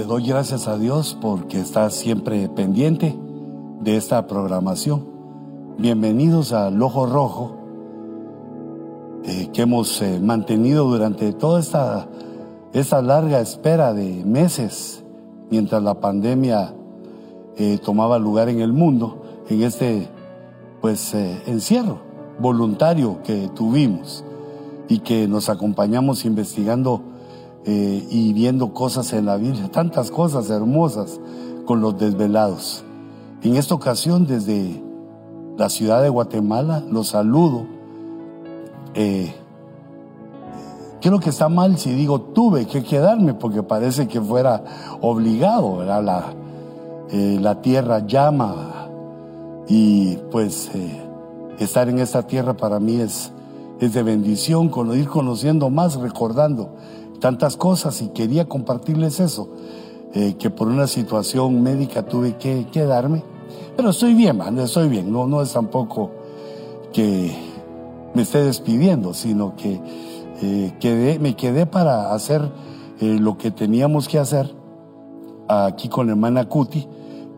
Le doy gracias a Dios porque está siempre pendiente de esta programación. Bienvenidos al Ojo Rojo eh, que hemos eh, mantenido durante toda esta, esta larga espera de meses mientras la pandemia eh, tomaba lugar en el mundo, en este pues encierro voluntario que tuvimos y que nos acompañamos investigando eh, y viendo cosas en la Biblia, tantas cosas hermosas con los desvelados. En esta ocasión, desde la ciudad de Guatemala, los saludo. Eh, creo que está mal si digo tuve que quedarme, porque parece que fuera obligado, La, eh, la tierra llama y pues estar en esta tierra para mí es es de bendición, con ir conociendo más, recordando tantas cosas y quería compartirles eso, eh, que por una situación médica tuve que quedarme, pero estoy bien, man, estoy bien, no, no es tampoco que me esté despidiendo, sino que eh, quedé, me quedé para hacer eh, lo que teníamos que hacer aquí con la hermana Cuti,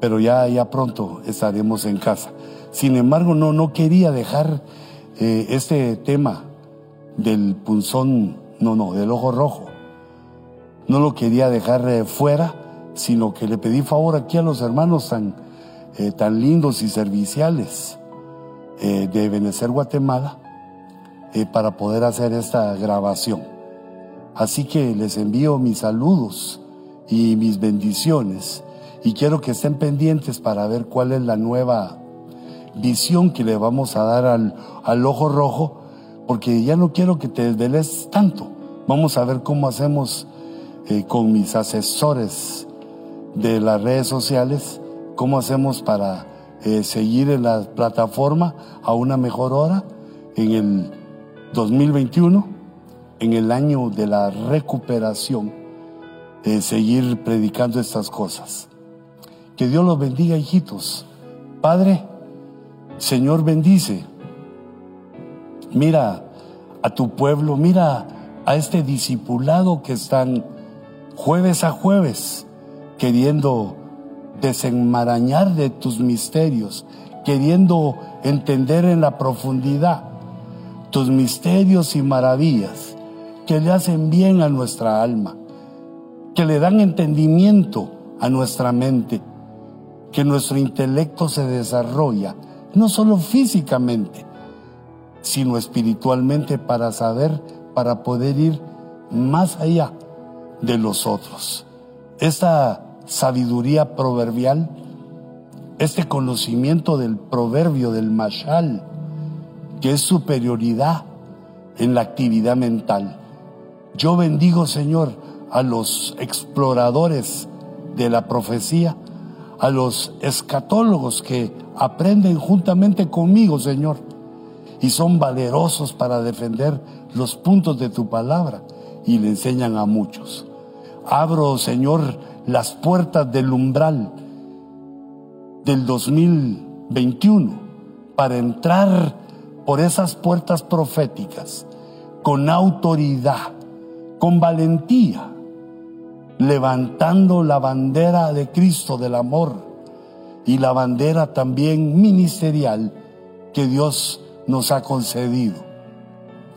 pero ya, ya pronto estaremos en casa. Sin embargo, no, no quería dejar este tema del punzón, no, no, del ojo rojo, no lo quería dejar eh, fuera, sino que le pedí favor aquí a los hermanos tan, eh, tan lindos y serviciales de Venecer, Guatemala, para poder hacer esta grabación. Así que les envío mis saludos y mis bendiciones y quiero que estén pendientes para ver cuál es la nueva visión que le vamos a dar al, al ojo rojo, porque ya no quiero que te desveles tanto. Vamos a ver cómo hacemos eh, con mis asesores de las redes sociales, cómo hacemos para eh, seguir en la plataforma a una mejor hora en el 2021, en el año de la recuperación, eh, seguir predicando estas cosas. Que Dios los bendiga, hijitos. Padre, Señor bendice. Mira a tu pueblo, mira a este discipulado que están jueves a jueves queriendo desenmarañar de tus misterios, queriendo entender en la profundidad tus misterios y maravillas que le hacen bien a nuestra alma, que le dan entendimiento a nuestra mente, que nuestro intelecto se desarrolla no solo físicamente, sino espiritualmente para saber, para poder ir más allá de los otros. Esta sabiduría proverbial, este conocimiento del proverbio del mashal, que es superioridad en la actividad mental. Yo bendigo, Señor, a los exploradores de la profecía, a los escatólogos que aprenden juntamente conmigo, Señor, y son valerosos para defender los puntos de tu palabra y le enseñan a muchos. Abro, Señor, las puertas del umbral del 2021 para entrar por esas puertas proféticas con autoridad, con valentía, levantando la bandera de Cristo del amor y la bandera también ministerial que Dios nos ha concedido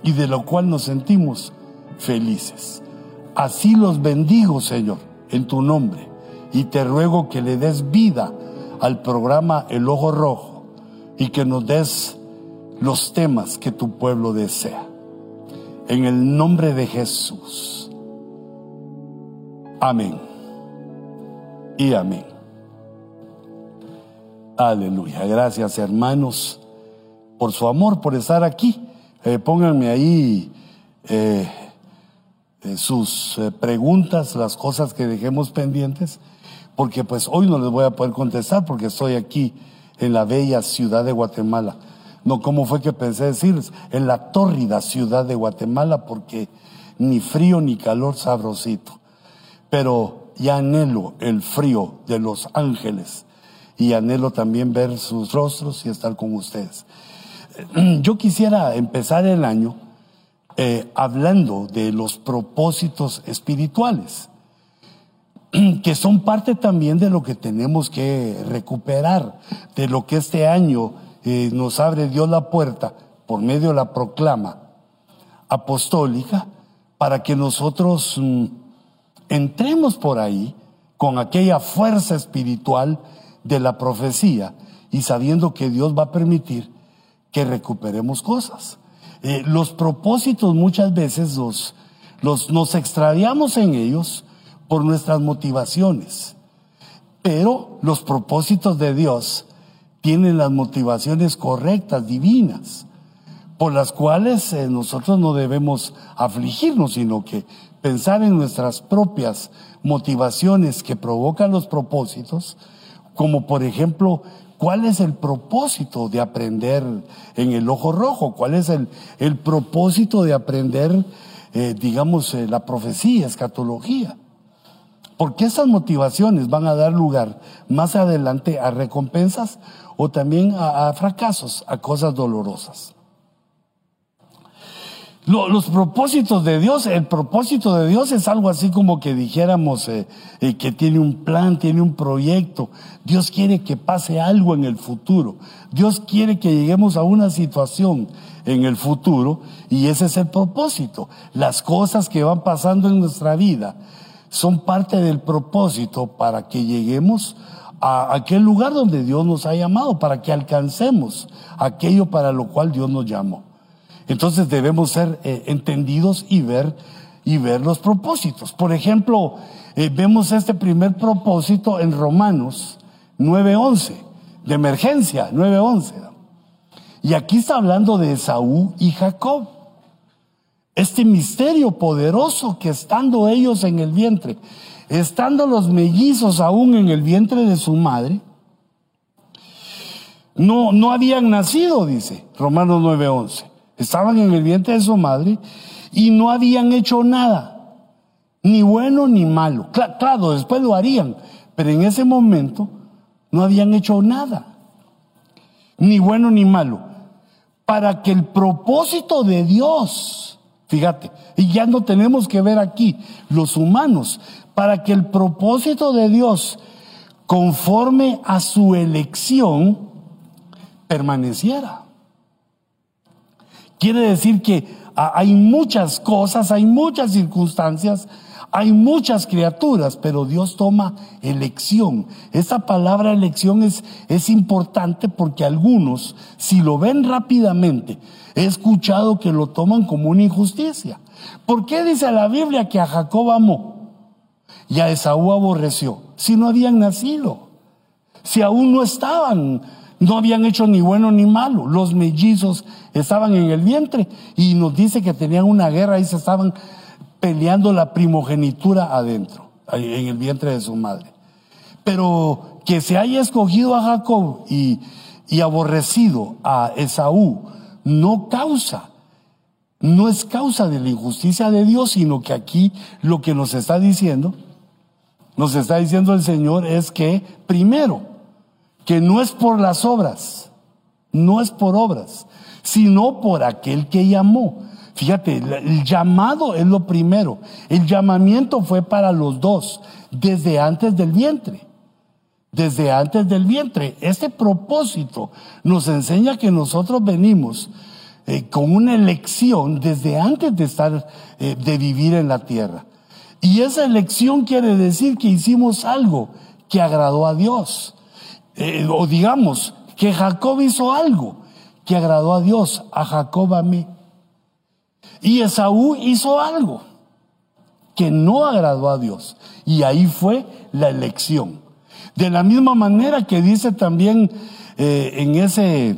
y de lo cual nos sentimos felices. Así los bendigo, Señor, en tu nombre y te ruego que le des vida al programa El Ojo Rojo y que nos des los temas que tu pueblo desea. En el nombre de Jesús. Amén. Y amén. Aleluya. Gracias hermanos por su amor, por estar aquí. Eh, pónganme ahí eh, sus preguntas, las cosas que dejemos pendientes, porque pues hoy no les voy a poder contestar porque estoy aquí en la bella ciudad de Guatemala. No, ¿cómo fue que pensé decirles? En la tórrida ciudad de Guatemala, porque ni frío ni calor sabrosito pero ya anhelo el frío de los ángeles y anhelo también ver sus rostros y estar con ustedes. Yo quisiera empezar el año eh, hablando de los propósitos espirituales. que son parte también de lo que tenemos que recuperar, de lo que este año eh, nos abre Dios la puerta por medio de la proclama apostólica, para que nosotros mm, entremos por ahí con aquella fuerza espiritual de la profecía y sabiendo que Dios va a permitir que recuperemos cosas. Eh, los propósitos muchas veces los, los, nos extraviamos en ellos por nuestras motivaciones, pero los propósitos de Dios tienen las motivaciones correctas, divinas, por las cuales eh, nosotros no debemos afligirnos, sino que pensar en nuestras propias motivaciones que provocan los propósitos, como por ejemplo ¿Cuál es el propósito de aprender en el ojo rojo? ¿Cuál es el, el propósito de aprender, eh, digamos, eh, la profecía, escatología? Porque esas motivaciones van a dar lugar más adelante a recompensas o también a fracasos, a cosas dolorosas los propósitos de Dios, el propósito de Dios es algo así como que dijéramos eh, eh, que tiene un plan, tiene un proyecto. Dios quiere que pase algo en el futuro. Dios quiere que lleguemos a una situación en el futuro y ese es el propósito. Las cosas que van pasando en nuestra vida son parte del propósito para que lleguemos a aquel lugar donde Dios nos ha llamado, para que alcancemos aquello para lo cual Dios nos llamó. Entonces debemos ser eh, entendidos y ver, y ver los propósitos. Por ejemplo, eh, vemos este primer propósito en Romanos 9.11, de emergencia 9.11. Y aquí está hablando de Esaú y Jacob. Este misterio poderoso que estando ellos en el vientre, estando los mellizos aún en el vientre de su madre, no, no habían nacido, dice Romanos 9:11. Estaban en el vientre de su madre y no habían hecho nada, ni bueno ni malo. Claro, después lo harían, pero en ese momento no habían hecho nada, ni bueno ni malo, para que el propósito de Dios, fíjate, y ya no tenemos que ver aquí los humanos, para que el propósito de Dios, conforme a su elección, permaneciera. Quiere decir que hay muchas cosas, hay muchas circunstancias, hay muchas criaturas, pero Dios toma elección. Esta palabra elección es, es importante porque algunos, si lo ven rápidamente, he escuchado que lo toman como una injusticia. ¿Por qué dice la Biblia que a Jacob amó y a Esaú aborreció? Si no habían nacido, si aún no estaban no habían hecho ni bueno ni malo. Los mellizos estaban en el vientre y nos dice que tenían una guerra y se estaban peleando la primogenitura adentro, en el vientre de su madre. Pero que se haya escogido a Jacob y, y aborrecido a Esaú no causa, no es causa de la injusticia de Dios, sino que aquí lo que nos está diciendo, nos está diciendo el Señor es que primero, que no es por las obras, no es por obras, sino por aquel que llamó. Fíjate, el llamado es lo primero. El llamamiento fue para los dos, desde antes del vientre. Desde antes del vientre. Este propósito nos enseña que nosotros venimos eh, con una elección desde antes de estar, eh, de vivir en la tierra. Y esa elección quiere decir que hicimos algo que agradó a Dios. Eh, o digamos que Jacob hizo algo que agradó a Dios, a Jacob a mí. Y Esaú hizo algo que no agradó a Dios. Y ahí fue la elección. De la misma manera que dice también eh, en, ese,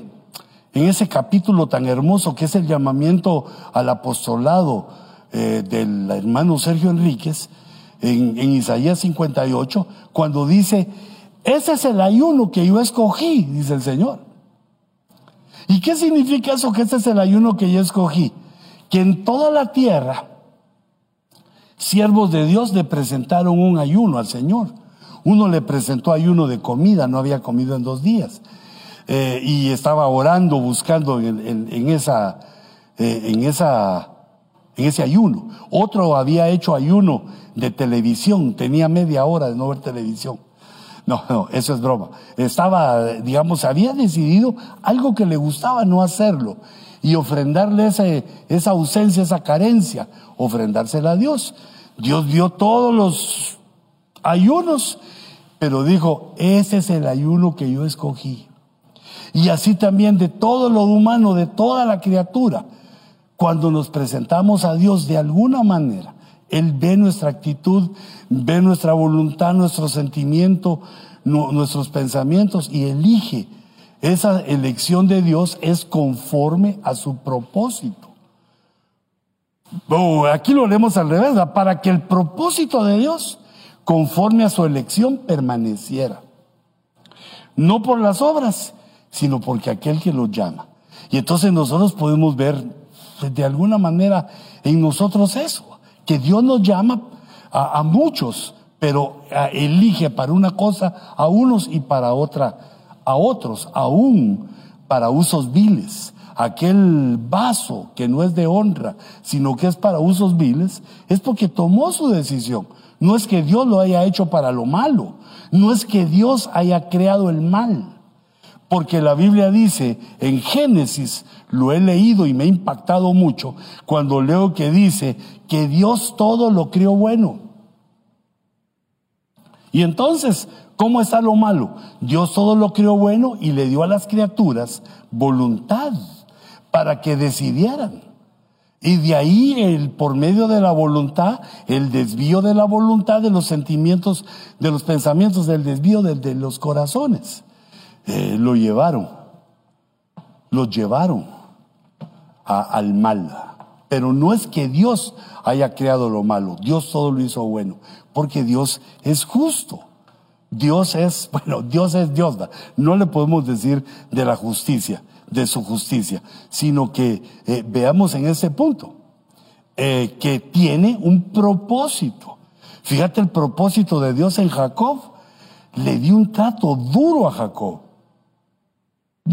en ese capítulo tan hermoso que es el llamamiento al apostolado eh, del hermano Sergio Enríquez, en, en Isaías 58, cuando dice, ese es el ayuno que yo escogí, dice el Señor. ¿Y qué significa eso que ese es el ayuno que yo escogí? Que en toda la tierra, siervos de Dios le presentaron un ayuno al Señor. Uno le presentó ayuno de comida, no había comido en dos días. Eh, y estaba orando, buscando eh, en esa en ese ayuno. Otro había hecho ayuno de televisión, tenía media hora de no ver televisión. No, no, eso es broma. Estaba, digamos, había decidido algo que le gustaba no hacerlo y ofrendarle esa ausencia, esa carencia, ofrendársela a Dios. Dios vio todos los ayunos, pero dijo, ese es el ayuno que yo escogí. Y así también de todo lo humano, de toda la criatura, cuando nos presentamos a Dios de alguna manera, Él ve nuestra actitud, ve nuestra voluntad, nuestro sentimiento, nuestros pensamientos y elige. Esa elección de Dios es conforme a su propósito. Oh, aquí lo leemos al revés, para que el propósito de Dios, conforme a su elección, permaneciera. No por las obras, sino porque aquel que lo llama. Y entonces nosotros podemos ver de alguna manera en nosotros eso, que Dios nos llama a, muchos, pero elige para una cosa a unos y para otra a otros, aún para usos viles. Aquel vaso que no es de honra, sino que es para usos viles, es porque tomó su decisión. No es que Dios lo haya hecho para lo malo, no es que Dios haya creado el mal. Porque la Biblia dice en Génesis, lo he leído y me ha impactado mucho, cuando leo que dice que Dios todo lo creó bueno. Y entonces, ¿cómo está lo malo? Dios todo lo creó bueno y le dio a las criaturas voluntad para que decidieran. Y de ahí, el, por medio de la voluntad, el desvío de la voluntad, de los sentimientos, de los pensamientos, del desvío de los corazones. Eh, lo llevaron, los llevaron al mal. Pero no es que Dios haya creado lo malo, Dios todo lo hizo bueno, porque Dios es justo. Dios es, bueno, Dios es Dios, no le podemos decir de la justicia, de su justicia, sino que eh, veamos en ese punto, eh, que tiene un propósito. Fíjate el propósito de Dios en Jacob, le dio un trato duro a Jacob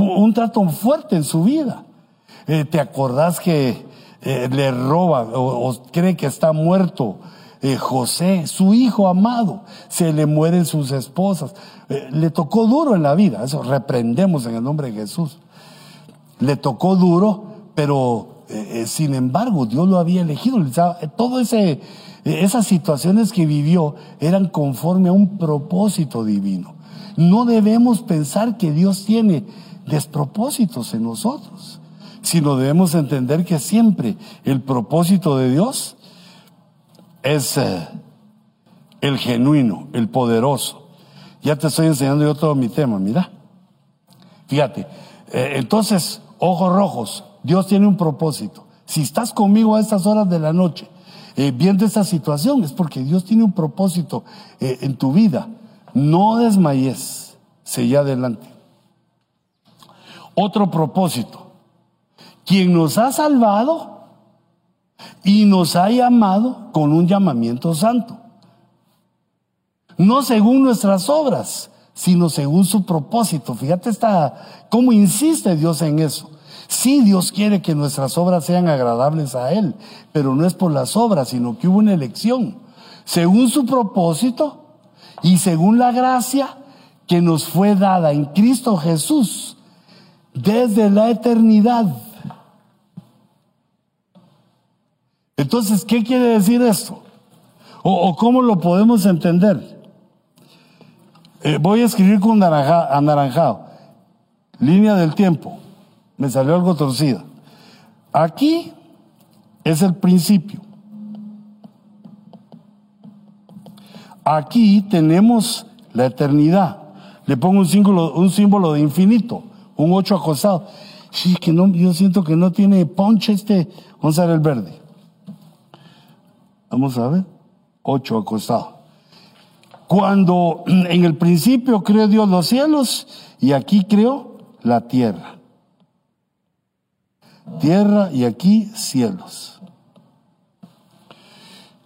un trato fuerte en su vida. Eh, ¿Te acordás que eh, le roba o, cree que está muerto eh, José, su hijo amado? Se le mueren sus esposas. le tocó duro en la vida, eso reprendemos en el nombre de Jesús. Le tocó duro, pero sin embargo Dios lo había elegido. Todo esas situaciones que vivió eran conforme a un propósito divino. No debemos pensar que Dios tiene despropósitos en nosotros, sino debemos entender que siempre el propósito de Dios es eh, el genuino, el poderoso. Ya te estoy enseñando yo todo mi tema, mira. Fíjate, eh, entonces, ojos rojos, Dios tiene un propósito. Si estás conmigo a estas horas de la noche, eh, viendo esta situación, es porque Dios tiene un propósito en tu vida. No desmayes, seguí adelante. Otro propósito, quien nos ha salvado y nos ha llamado con un llamamiento santo. No según nuestras obras, sino según su propósito. Fíjate esta, cómo insiste Dios en eso. Sí, Dios quiere que nuestras obras sean agradables a Él, pero no es por las obras, sino que hubo una elección. Según su propósito y según la gracia que nos fue dada en Cristo Jesús desde la eternidad. Entonces, ¿qué quiere decir esto? ¿O, cómo lo podemos entender? Eh, voy a escribir con anaranjado. Línea del tiempo. Me salió algo torcida. Aquí es el principio. Aquí tenemos la eternidad. Le pongo un símbolo, un símbolo de infinito un 8 acostado. Sí, que no, yo siento que no tiene ponche este. Vamos verde. Vamos a ver. 8 acostado. Cuando en el principio creó Dios los cielos y aquí creó la tierra. Tierra y aquí cielos.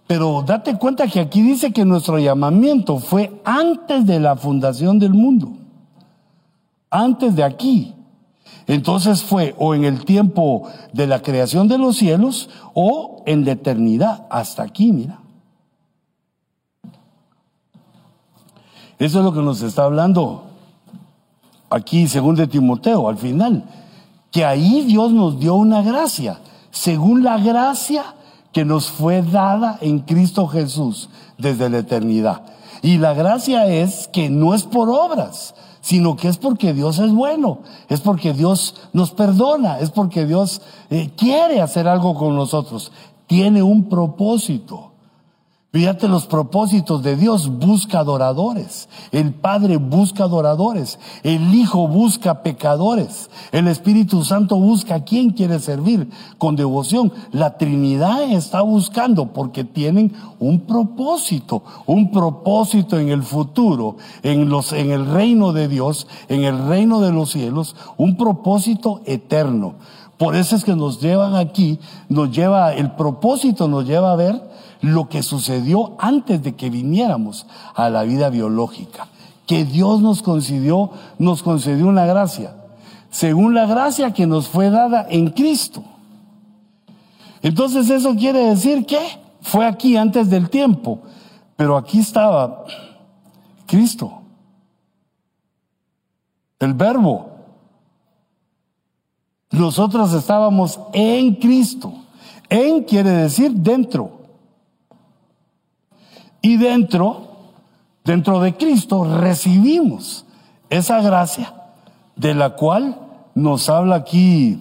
Pero date cuenta que aquí dice que nuestro llamamiento fue antes de la fundación del mundo antes de aquí. Entonces fue o en el tiempo de la creación de los cielos o en la eternidad, hasta aquí, mira. Eso es lo que nos está hablando aquí, según de Timoteo, al final, que ahí Dios nos dio una gracia, según la gracia que nos fue dada en Cristo Jesús desde la eternidad. Y la gracia es que no es por obras, sino que es porque Dios es bueno, es porque Dios nos perdona, es porque Dios eh, quiere hacer algo con nosotros, tiene un propósito. Fíjate los propósitos de Dios, busca adoradores. El Padre busca adoradores. El Hijo busca pecadores. El Espíritu Santo busca a quien quiere servir con devoción. La Trinidad está buscando porque tienen un propósito, un propósito en el futuro, en los, en el reino de Dios, en el reino de los cielos, un propósito eterno. Por eso es que nos llevan aquí, nos lleva, el propósito nos lleva a ver lo que sucedió antes de que viniéramos a la vida biológica. Que Dios nos concedió, nos concedió una gracia, según la gracia que nos fue dada en Cristo. Entonces eso quiere decir que fue aquí antes del tiempo, pero aquí estaba Cristo, el verbo. Nosotros estábamos en Cristo. En quiere decir dentro. Y dentro, dentro de Cristo, recibimos esa gracia de la cual nos habla aquí,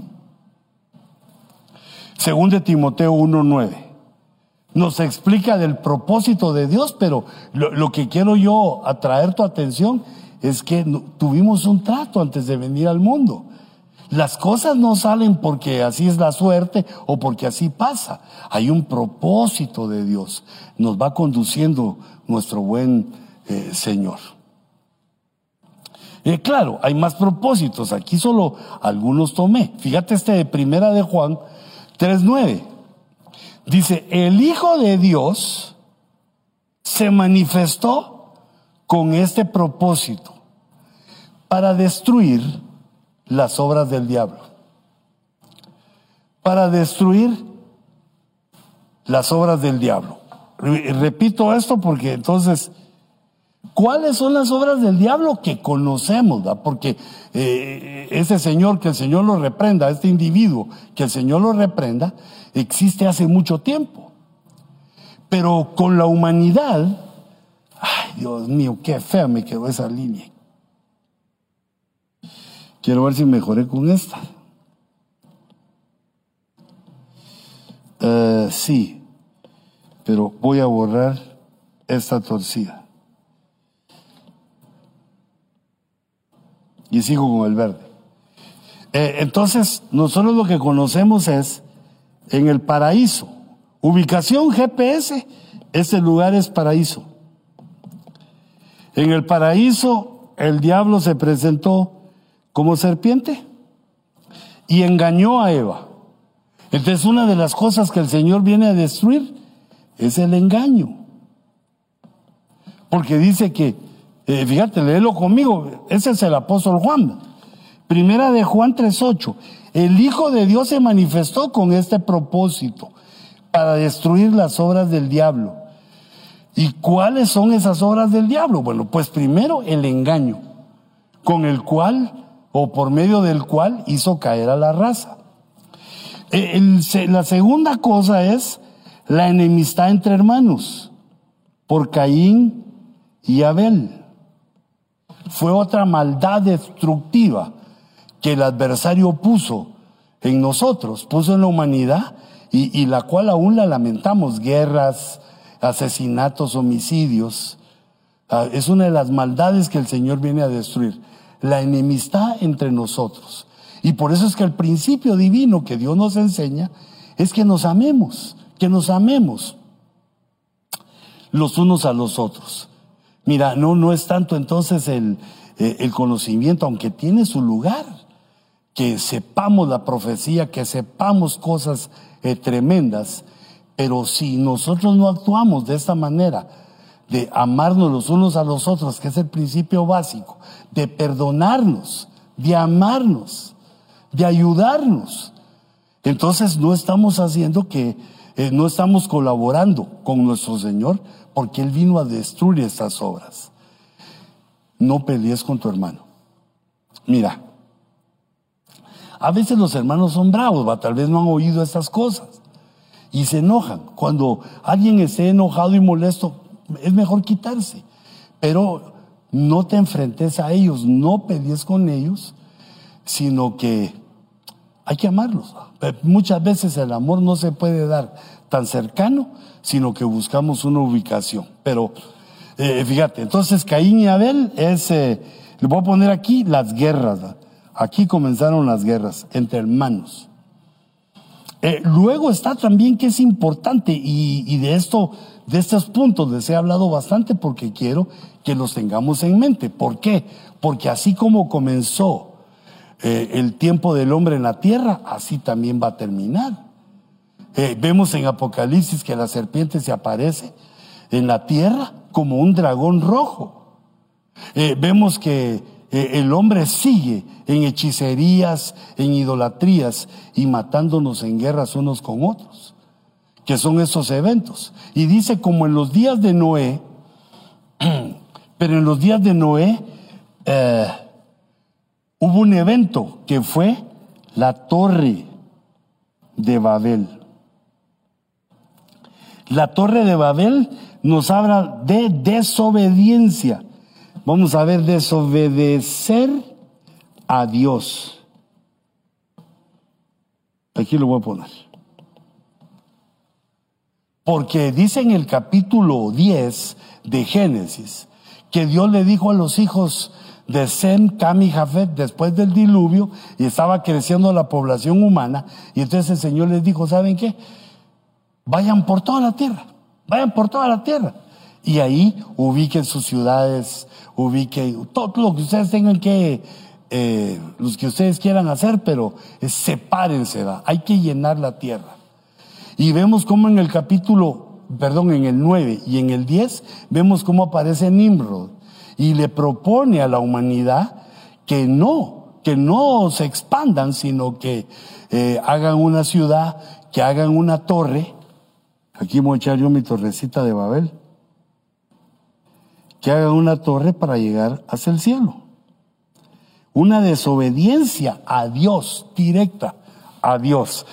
según de Timoteo 1.9. Nos explica del propósito de Dios, pero lo, lo que quiero yo atraer tu atención es que tuvimos un trato antes de venir al mundo. Las cosas no salen porque así es la suerte o porque así pasa. Hay un propósito de Dios. Nos va conduciendo nuestro buen eh, Señor. Eh, claro, hay más propósitos. Aquí solo algunos tomé. Fíjate este de primera de Juan 3.9. Dice, el Hijo de Dios se manifestó con este propósito para destruir las obras del diablo. Para destruir las obras del diablo. Repito esto porque entonces, ¿cuáles son las obras del diablo que conocemos? Porque eh, ese señor, que el Señor lo reprenda, este individuo, que el Señor lo reprenda, existe hace mucho tiempo. Pero con la humanidad, ay Dios mío, qué fea me quedó esa línea. Quiero ver si mejoré con esta. Eh, sí, pero voy a borrar esta torcida. Y sigo con el verde. Eh, entonces, nosotros lo que conocemos es en el paraíso. Ubicación GPS, este lugar es paraíso. En el paraíso, el diablo se presentó como serpiente y engañó a Eva. Entonces una de las cosas que el Señor viene a destruir es el engaño. Porque dice que, eh, fíjate, léelo conmigo, ese es el apóstol Juan. Primera de Juan 3.8. El Hijo de Dios se manifestó con este propósito, para destruir las obras del diablo. ¿Y cuáles son esas obras del diablo? Bueno, pues primero el engaño, con el cual o por medio del cual hizo caer a la raza. Eh, la segunda cosa es la enemistad entre hermanos, por Caín y Abel. Fue otra maldad destructiva que el adversario puso en nosotros, puso en la humanidad y, y la cual aún la lamentamos, guerras, asesinatos, homicidios. Ah, es una de las maldades que el Señor viene a destruir la enemistad entre nosotros. Y por eso es que el principio divino que Dios nos enseña es que nos amemos, que nos amemos los unos a los otros. Mira, no, no es tanto entonces el, eh, el conocimiento, aunque tiene su lugar, que sepamos la profecía, que sepamos cosas eh, tremendas, pero si nosotros no actuamos de esta manera, de amarnos los unos a los otros, que es el principio básico, de perdonarnos, de amarnos, de ayudarnos. Entonces no estamos haciendo que, eh, no estamos colaborando con nuestro Señor porque Él vino a destruir estas obras. No pelees con tu hermano. Mira, a veces los hermanos son bravos, tal vez no han oído estas cosas y se enojan. Cuando alguien esté enojado y molesto, es mejor quitarse. Pero no te enfrentes a ellos, no pelees con ellos, sino que hay que amarlos. Muchas veces el amor no se puede dar tan cercano, sino que buscamos una ubicación. Pero eh, fíjate, entonces Caín y Abel es, eh, le voy a poner aquí las guerras. Aquí comenzaron las guerras entre hermanos. Eh, luego está también que es importante y, y, de esto, de estos puntos les he hablado bastante porque quiero que los tengamos en mente. ¿Por qué? Porque así como comenzó eh, el tiempo del hombre en la tierra, así también va a terminar. Eh, vemos en Apocalipsis que la serpiente se aparece en la tierra como un dragón rojo. vemos que eh, el hombre sigue en hechicerías, en idolatrías y matándonos en guerras unos con otros, que son esos eventos. Y dice como en los días de Noé, pero en los días de Noé eh, hubo un evento que fue la torre de Babel. La torre de Babel nos habla de desobediencia Vamos a ver, desobedecer a Dios. Aquí lo voy a poner. Porque dice en el capítulo 10 de Génesis que Dios le dijo a los hijos de Sem, Cam y Jafet después del diluvio y estaba creciendo la población humana y entonces el Señor les dijo, ¿saben qué? Vayan por toda la tierra, vayan por toda la tierra y ahí ubiquen sus ciudades, ubiquen todo lo que ustedes tengan que, eh, los que ustedes quieran hacer, pero sepárense, hay que llenar la tierra. Y vemos cómo en el capítulo, perdón, en el 9 y en el 10, vemos cómo aparece Nimrod y le propone a la humanidad que no, que no se expandan, sino que eh, hagan una ciudad, que hagan una torre. Aquí voy a echar yo mi torrecita de Babel que hagan una torre para llegar hacia el cielo. Una desobediencia a Dios, directa a Dios.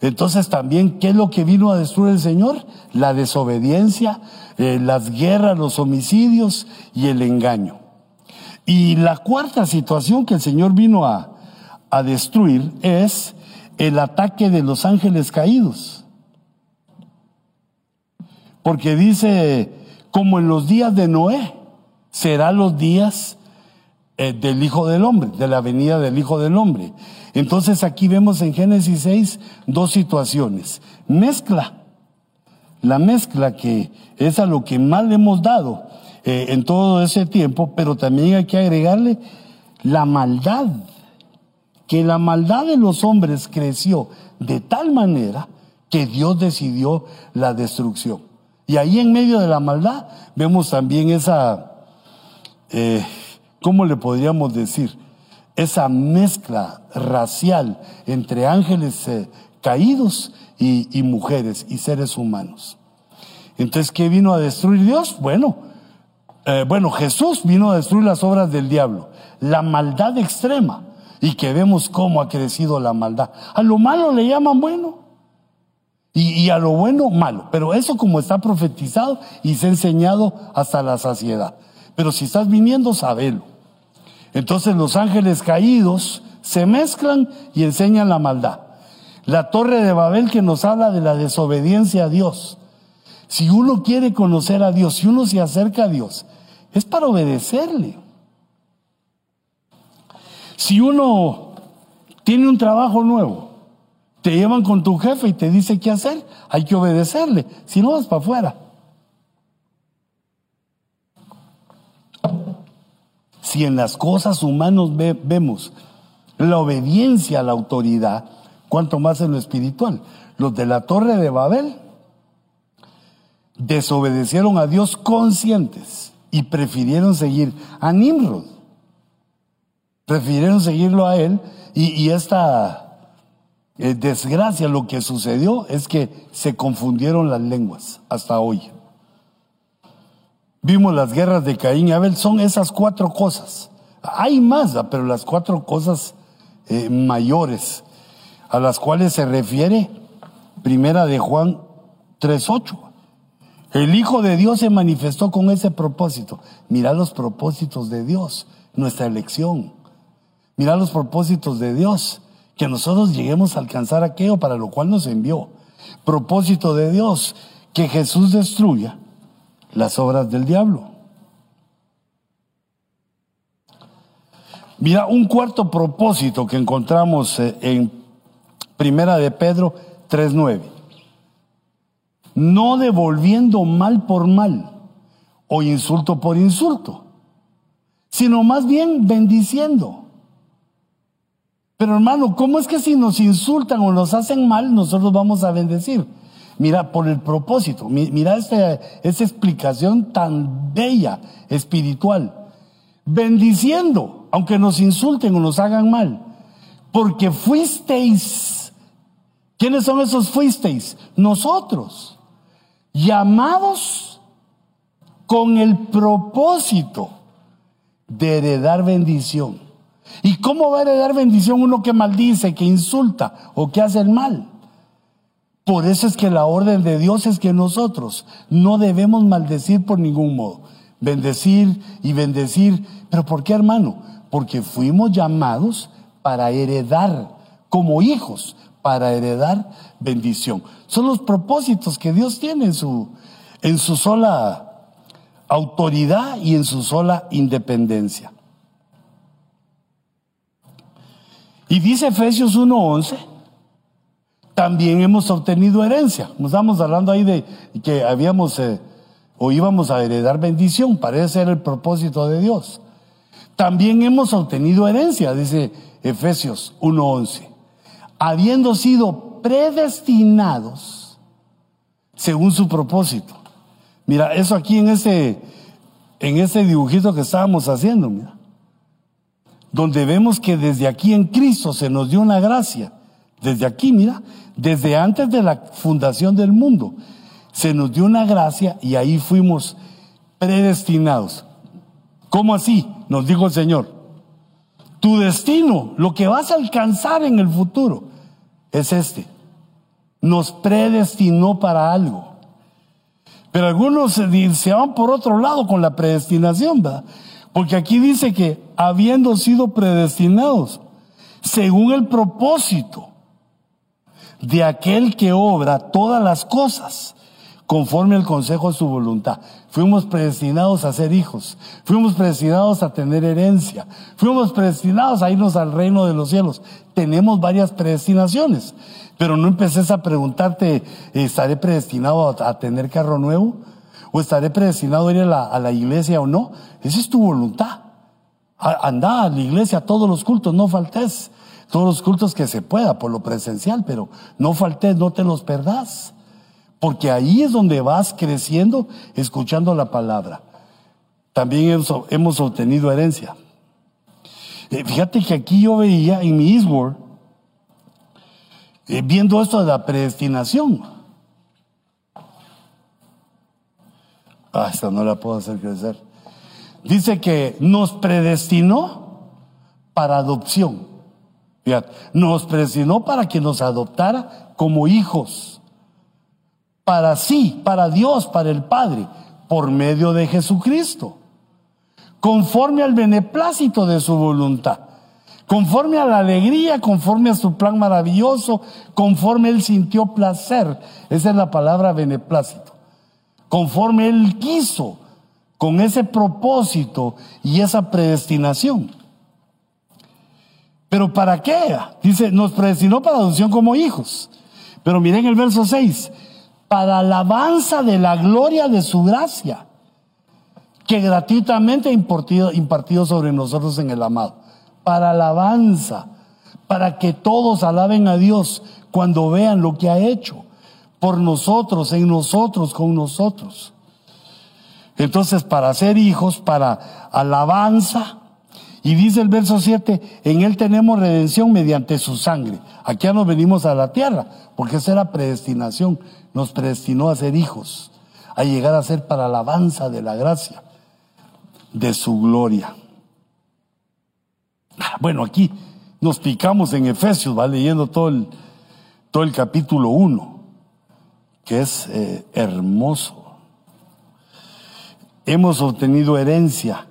Entonces también, ¿qué es lo que vino a destruir el Señor? La desobediencia, eh, las guerras, los homicidios y el engaño. Y la cuarta situación que el Señor vino a, a destruir es el ataque de los ángeles caídos. Porque dice como en los días de Noé, serán los días eh, del Hijo del Hombre, de la venida del Hijo del Hombre. Entonces aquí vemos en Génesis 6 dos situaciones. Mezcla, la mezcla que es a lo que más le hemos dado eh, en todo ese tiempo, pero también hay que agregarle la maldad, que la maldad de los hombres creció de tal manera que Dios decidió la destrucción. Y ahí en medio de la maldad vemos también esa, eh, ¿cómo le podríamos decir? Esa mezcla racial entre ángeles eh, caídos y, mujeres y seres humanos. Entonces, ¿qué vino a destruir Dios? Bueno, eh, bueno, Jesús vino a destruir las obras del diablo, la maldad extrema, y que vemos cómo ha crecido la maldad. A lo malo le llaman bueno y, a lo bueno malo. Pero eso como está profetizado y se ha enseñado hasta la saciedad. Pero si estás viniendo, sabelo. Entonces los ángeles caídos se mezclan y enseñan la maldad. La torre de Babel que nos habla de la desobediencia a Dios. Si uno quiere conocer a Dios, si uno se acerca a Dios, es para obedecerle. Si uno tiene un trabajo nuevo, te llevan con tu jefe y te dice qué hacer, hay que obedecerle, si no vas para afuera. Si en las cosas humanas vemos la obediencia a la autoridad, cuanto más en lo espiritual. Los de la torre de Babel desobedecieron a Dios conscientes y prefirieron seguir a Nimrod. prefirieron seguirlo a él y, esta eh, desgracia, lo que sucedió es que se confundieron las lenguas hasta hoy. Vimos las guerras de Caín y Abel, son esas cuatro cosas. Hay más, pero las cuatro cosas eh, mayores a las cuales se refiere Primera de Juan 3.8. El Hijo de Dios se manifestó con ese propósito. Mira los propósitos de Dios, nuestra elección. Mira los propósitos de Dios, que nosotros lleguemos a alcanzar aquello para lo cual nos envió. Propósito de Dios, que Jesús destruya las obras del diablo. Mira, un cuarto propósito que encontramos eh, en Primera de Pedro 3.9. No devolviendo mal por mal o insulto por insulto, sino más bien bendiciendo. Pero hermano, ¿cómo es que si nos insultan o nos hacen mal, nosotros vamos a bendecir? Mira, por el propósito, mira esta, explicación tan bella, espiritual. Bendiciendo, aunque nos insulten o nos hagan mal, porque fuisteis. ¿Quiénes son esos fuisteis? Nosotros, llamados con el propósito de heredar bendición. ¿Y cómo va a heredar bendición uno que maldice, que insulta o que hace el mal? Por eso es que la orden de Dios es que nosotros no debemos maldecir por ningún modo. Bendecir y bendecir. ¿Pero por qué, hermano? Porque fuimos llamados para heredar como hijos, para heredar bendición. Son los propósitos que Dios tiene en su, en su sola autoridad y en su sola independencia. Y dice Efesios 1:11 también hemos obtenido herencia. Nos estamos hablando ahí de que habíamos eh, o íbamos a heredar bendición, parece ser el propósito de Dios. También hemos obtenido herencia, dice Efesios 1:11, habiendo sido predestinados según su propósito. Mira, eso aquí en ese en ese dibujito que estábamos haciendo, mira. Donde vemos que desde aquí en Cristo se nos dio una gracia. Desde aquí, mira, desde antes de la fundación del mundo, se nos dio una gracia y ahí fuimos predestinados. ¿Cómo así? Nos dijo el Señor. Tu destino, lo que vas a alcanzar en el futuro, es este. Nos predestinó para algo. Pero algunos se, van por otro lado con la predestinación, ¿verdad? Porque aquí dice que habiendo sido predestinados, según el propósito de aquel que obra todas las cosas conforme al consejo de su voluntad. Fuimos predestinados a ser hijos, fuimos predestinados a tener herencia, fuimos predestinados a irnos al reino de los cielos. Tenemos varias predestinaciones, pero no empeces a preguntarte, ¿estaré predestinado a, tener carro nuevo? ¿O estaré predestinado a ir a la, a la iglesia o no? Esa es tu voluntad. Anda a la iglesia a todos los cultos, no faltes todos los cultos que se pueda por lo presencial, pero no faltes, no te los perdás, porque ahí es donde vas creciendo escuchando la palabra. También hemos, obtenido herencia. Eh, fíjate que aquí yo veía en mi Eastward, eh, viendo esto de la predestinación. Ah, esta no la puedo hacer crecer. Dice que nos predestinó para adopción nos presionó para que nos adoptara como hijos. Para sí, para Dios, para el Padre, por medio de Jesucristo. Conforme al beneplácito de su voluntad. Conforme a la alegría, conforme a su plan maravilloso, conforme él sintió placer. Esa es la palabra beneplácito. Conforme él quiso, con ese propósito y esa predestinación. ¿Pero para qué? Dice, nos predestinó para adopción como hijos. Pero miren el verso 6, para alabanza de la gloria de su gracia, que gratuitamente ha impartido, impartido sobre nosotros en el amado. Para alabanza, para que todos alaben a Dios cuando vean lo que ha hecho por nosotros, en nosotros, con nosotros. Entonces, para ser hijos, para alabanza, Y dice el verso 7, en Él tenemos redención mediante su sangre. Aquí ya nos venimos a la tierra, porque esa era predestinación. Nos predestinó a ser hijos, a llegar a ser para alabanza de la gracia, de su gloria. Ah, bueno, aquí nos picamos en Efesios, va leyendo todo el, todo el capítulo 1, que es eh, hermoso. Hemos obtenido herencia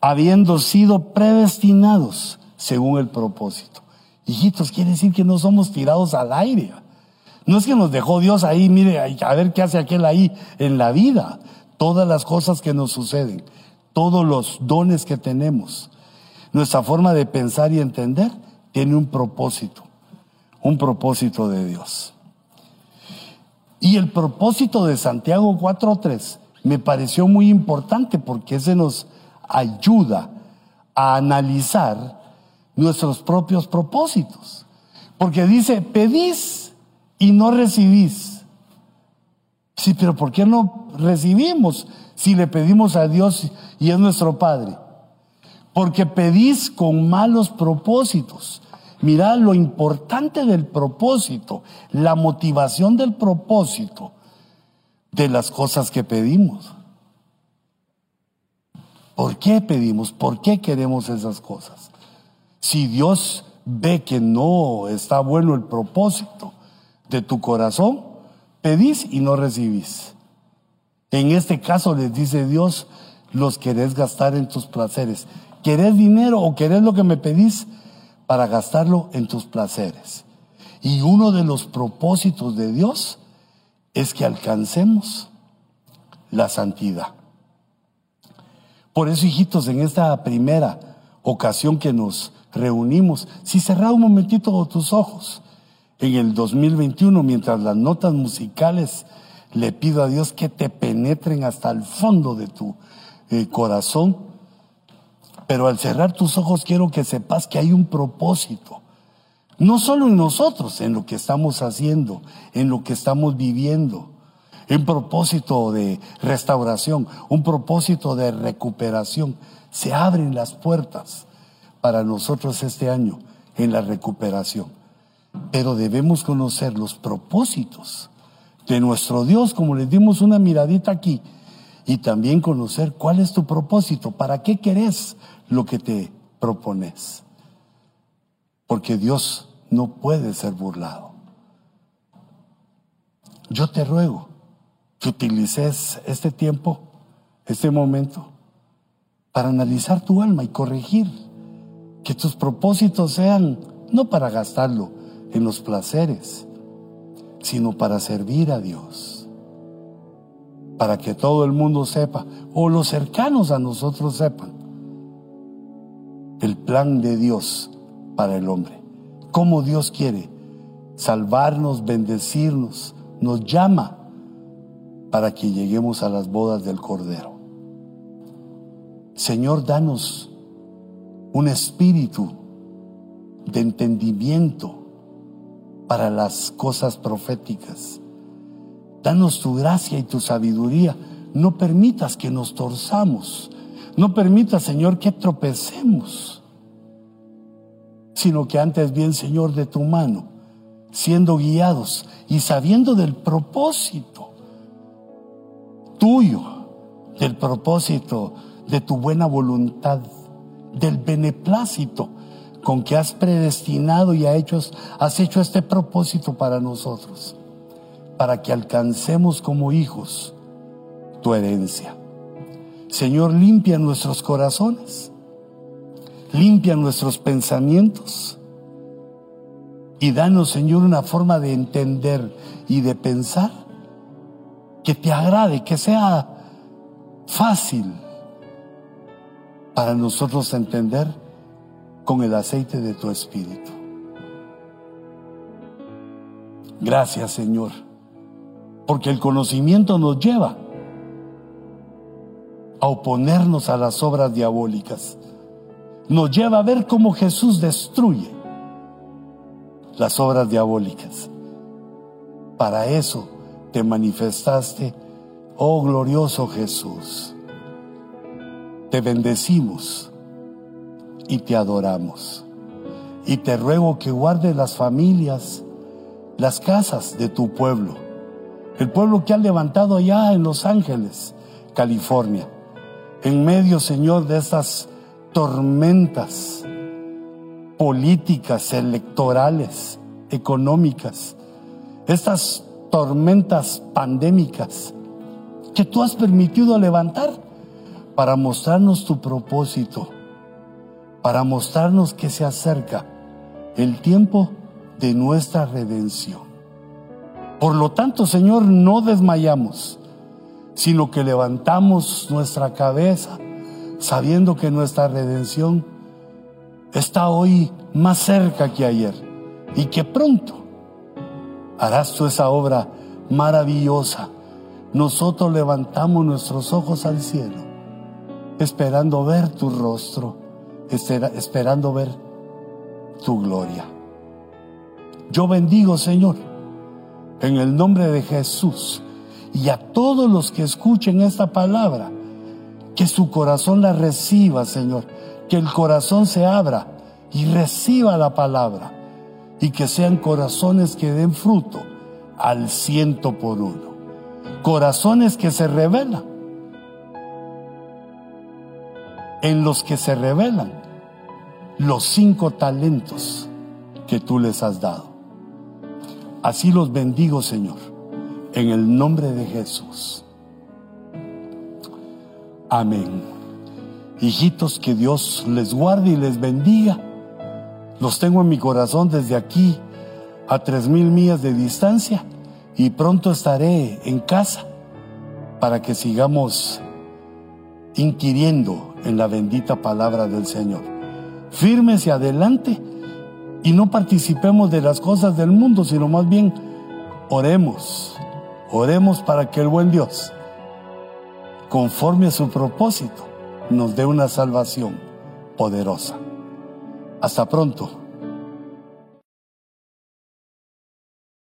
habiendo sido predestinados según el propósito. Hijitos, quiere decir que no somos tirados al aire. No es que nos dejó Dios ahí, mire, a ver qué hace aquel ahí en la vida. Todas las cosas que nos suceden, todos los dones que tenemos, nuestra forma de pensar y entender tiene un propósito, un propósito de Dios. Y el propósito de Santiago 4.3 me pareció muy importante porque ese nos ayuda a analizar nuestros propios propósitos. Porque dice, pedís y no recibís. Sí, pero ¿por qué no recibimos si le pedimos a Dios y es nuestro Padre? Porque pedís con malos propósitos. Mira lo importante del propósito, la motivación del propósito de las cosas que pedimos. ¿Por qué pedimos? ¿Por qué queremos esas cosas? Si Dios ve que no está bueno el propósito de tu corazón, pedís y no recibís. En este caso les dice Dios, los querés gastar en tus placeres. ¿Querés dinero o querés lo que me pedís para gastarlo en tus placeres? Y uno de los propósitos de Dios es que alcancemos la santidad. Por eso, hijitos, en esta primera ocasión que nos reunimos, si cerrado un momentito tus ojos, en el 2021, mientras las notas musicales le pido a Dios que te penetren hasta el fondo de tu eh, corazón, pero al cerrar tus ojos quiero que sepas que hay un propósito, no solo en nosotros, en lo que estamos haciendo, en lo que estamos viviendo, un propósito de restauración, un propósito de recuperación. Se abren las puertas para nosotros este año en la recuperación. Pero debemos conocer los propósitos de nuestro Dios, como les dimos una miradita aquí, y también conocer cuál es tu propósito, para qué querés lo que te propones. Porque Dios no puede ser burlado. Yo te ruego que utilices este tiempo, este momento, para analizar tu alma y corregir, que tus propósitos sean no para gastarlo en los placeres, sino para servir a Dios, para que todo el mundo sepa, o los cercanos a nosotros sepan, el plan de Dios para el hombre, cómo Dios quiere salvarnos, bendecirnos, nos llama para que lleguemos a las bodas del Cordero. Señor, danos un espíritu de entendimiento para las cosas proféticas. Danos tu gracia y tu sabiduría. No permitas que nos torzamos. No permitas, Señor, que tropecemos. Sino que antes bien, Señor, de tu mano, siendo guiados y sabiendo del propósito tuyo, del propósito, de tu buena voluntad, del beneplácito con que has predestinado y has hecho este propósito para nosotros, para que alcancemos como hijos tu herencia. Señor, limpia nuestros corazones, limpia nuestros pensamientos y danos, Señor, una forma de entender y de pensar que te agrade, que sea fácil para nosotros entender con el aceite de tu espíritu. Gracias Señor, porque el conocimiento nos lleva a oponernos a las obras diabólicas. Nos lleva a ver cómo Jesús destruye las obras diabólicas. Para eso te manifestaste, oh glorioso Jesús. Te bendecimos y te adoramos. Y te ruego que guardes las familias, las casas de tu pueblo, el pueblo que ha levantado allá en Los Ángeles, California, en medio, Señor, de estas tormentas políticas, electorales, económicas, estas tormentas pandémicas que tú has permitido levantar para mostrarnos tu propósito, para mostrarnos que se acerca el tiempo de nuestra redención. Por lo tanto, Señor, no desmayamos, sino que levantamos nuestra cabeza sabiendo que nuestra redención está hoy más cerca que ayer y que pronto harás tú esa obra maravillosa. Nosotros levantamos nuestros ojos al cielo, esperando ver tu rostro, esperando ver tu gloria. Yo bendigo, Señor, en el nombre de Jesús y a todos los que escuchen esta palabra, que su corazón la reciba, Señor, que el corazón se abra y reciba la palabra y que sean corazones que den fruto al ciento por uno. Corazones que se revelan. En los que se revelan los cinco talentos que tú les has dado. Así los bendigo, Señor, en el nombre de Jesús. Amén. Hijitos, que Dios les guarde y les bendiga los tengo en mi corazón desde aquí a tres mil millas de distancia y pronto estaré en casa para que sigamos inquiriendo en la bendita palabra del Señor. Firmes y adelante y no participemos de las cosas del mundo, sino más bien oremos, oremos para que el buen Dios, conforme a su propósito, nos dé una salvación poderosa. Hasta pronto.